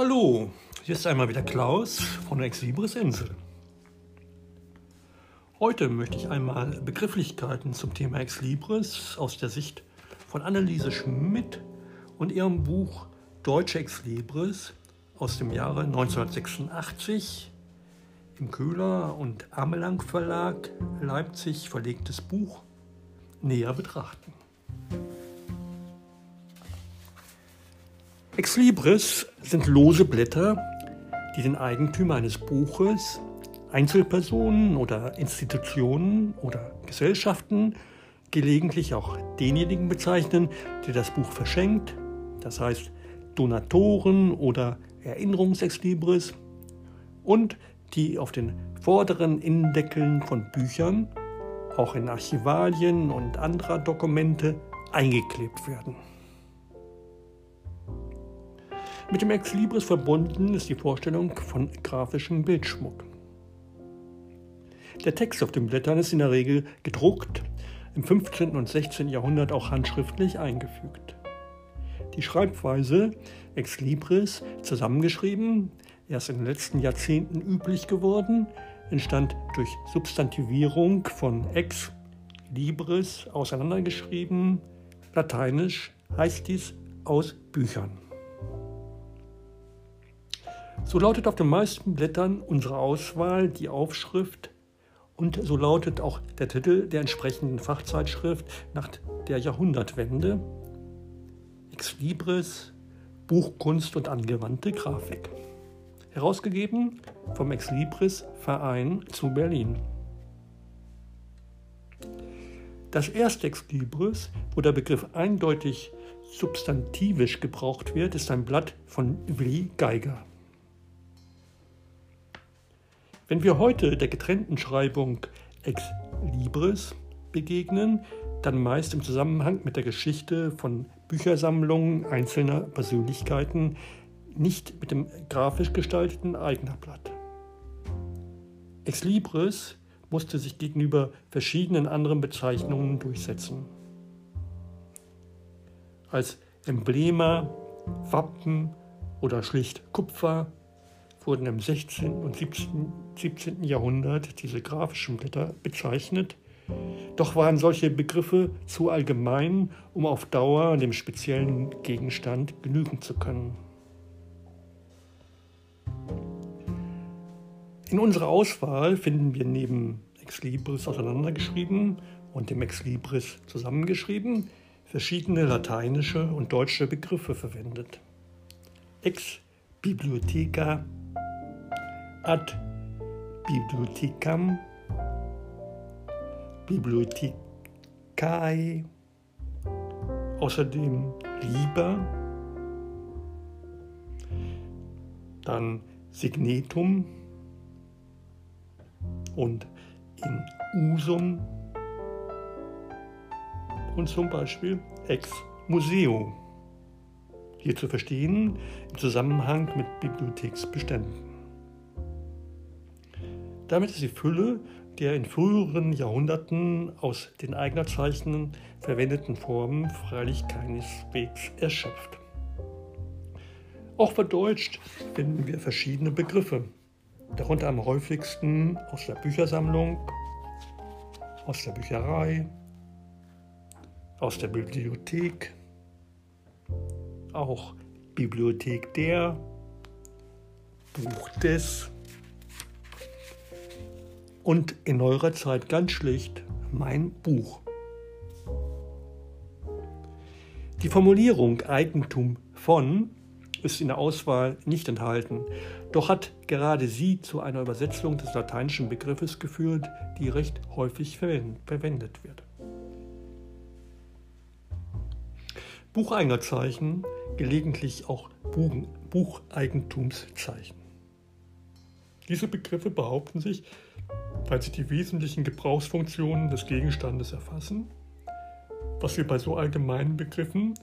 Hallo, hier ist einmal wieder Klaus von der Exlibris Insel. Heute möchte ich einmal Begrifflichkeiten zum Thema Exlibris aus der Sicht von Anneliese Schmidt und ihrem Buch Deutsche Exlibris aus dem Jahre 1986 im Köhler und Amelang Verlag Leipzig verlegtes Buch näher betrachten. Exlibris sind lose Blätter, die den Eigentümer eines Buches, Einzelpersonen oder Institutionen oder Gesellschaften, gelegentlich auch denjenigen bezeichnen, der das Buch verschenkt, das heißt Donatoren oder Erinnerungsexlibris, und die auf den vorderen Innendeckeln von Büchern, auch in Archivalien und anderer Dokumente, eingeklebt werden. Mit dem Exlibris verbunden ist die Vorstellung von grafischem Bildschmuck. Der Text auf den Blättern ist in der Regel gedruckt, im 15. und 16. Jahrhundert auch handschriftlich eingefügt. Die Schreibweise Exlibris, zusammengeschrieben, erst in den letzten Jahrzehnten üblich geworden, entstand durch Substantivierung von ex libris auseinandergeschrieben. Lateinisch heißt dies aus Büchern. So lautet auf den meisten Blättern unserer Auswahl die Aufschrift und so lautet auch der Titel der entsprechenden Fachzeitschrift nach der Jahrhundertwende Ex Libris Buchkunst und angewandte Grafik. Herausgegeben vom Ex Libris Verein zu Berlin. Das erste Ex Libris, wo der Begriff eindeutig substantivisch gebraucht wird, ist ein Blatt von Willi Geiger. Wenn wir heute der getrennten Schreibung ex libris begegnen, dann meist im Zusammenhang mit der Geschichte von Büchersammlungen einzelner Persönlichkeiten, nicht mit dem grafisch gestalteten Eignerblatt. Ex libris musste sich gegenüber verschiedenen anderen Bezeichnungen durchsetzen. Als Emblema, Wappen oder schlicht Kupfer wurden im 16. und 17. 17. Jahrhundert diese grafischen Blätter bezeichnet. Doch waren solche Begriffe zu allgemein, um auf Dauer dem speziellen Gegenstand genügen zu können. In unserer Auswahl finden wir neben Ex Libris auseinandergeschrieben und dem Ex Libris zusammengeschrieben verschiedene lateinische und deutsche Begriffe verwendet. Ex Bibliotheca ad bibliothecam, bibliothecae, außerdem lieber, dann signetum und in usum und zum Beispiel ex museo. Hier zu verstehen im Zusammenhang mit Bibliotheksbeständen. Damit ist die Fülle der in früheren Jahrhunderten aus den Eignerzeichen verwendeten Formen freilich keineswegs erschöpft. Auch verdeutscht finden wir verschiedene Begriffe, darunter am häufigsten aus der Büchersammlung, aus der Bücherei, aus der Bibliothek, auch Bibliothek der, Buch des, und in neuerer Zeit ganz schlicht mein Buch. Die Formulierung Eigentum von ist in der Auswahl nicht enthalten, doch hat gerade sie zu einer Übersetzung des lateinischen Begriffes geführt, die recht häufig verwendet wird. Bucheigenerzeichen, gelegentlich auch Bucheigentumszeichen. Diese Begriffe behaupten sich weil sie die wesentlichen Gebrauchsfunktionen des Gegenstandes erfassen, was wir bei so allgemeinen Begriffen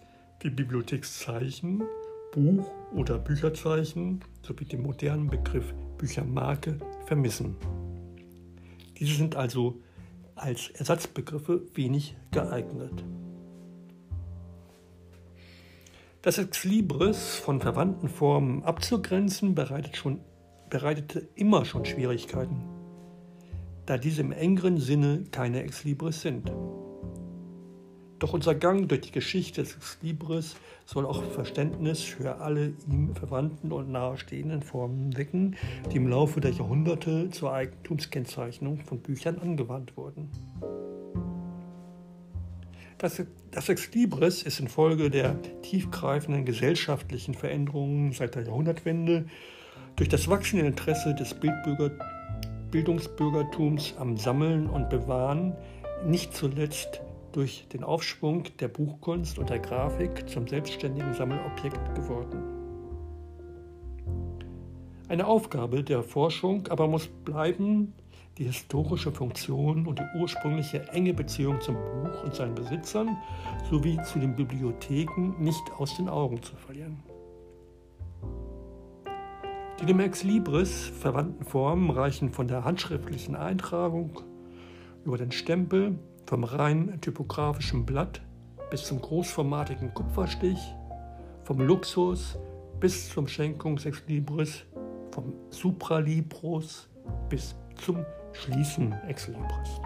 wie Bibliothekszeichen, Buch- oder Bücherzeichen sowie dem modernen Begriff Büchermarke vermissen. Diese sind also als Ersatzbegriffe wenig geeignet. Das Ex Libris von verwandten Formen abzugrenzen bereitet schon, bereitete immer schon Schwierigkeiten, da diese im engeren Sinne keine Ex Libris sind. Doch unser Gang durch die Geschichte des Ex Libris soll auch Verständnis für alle ihm verwandten und nahestehenden Formen wecken, die im Laufe der Jahrhunderte zur Eigentumskennzeichnung von Büchern angewandt wurden. Das, das Ex Libris ist infolge der tiefgreifenden gesellschaftlichen Veränderungen seit der Jahrhundertwende durch das wachsende Interesse des Bildbürger, Bildungsbürgertums am Sammeln und Bewahren, nicht zuletzt durch den Aufschwung der Buchkunst und der Grafik zum selbstständigen Sammelobjekt geworden. Eine Aufgabe der Forschung aber muss bleiben, die historische Funktion und die ursprüngliche enge Beziehung zum Buch und seinen Besitzern sowie zu den Bibliotheken nicht aus den Augen zu verlieren. Die dem Ex Libris verwandten Formen reichen von der handschriftlichen Eintragung über den Stempel, vom rein typografischen Blatt bis zum großformatigen Kupferstich, vom Luxus bis zum Schenkungsex Libris, vom Supralibros bis zum Schließen Ex Libris.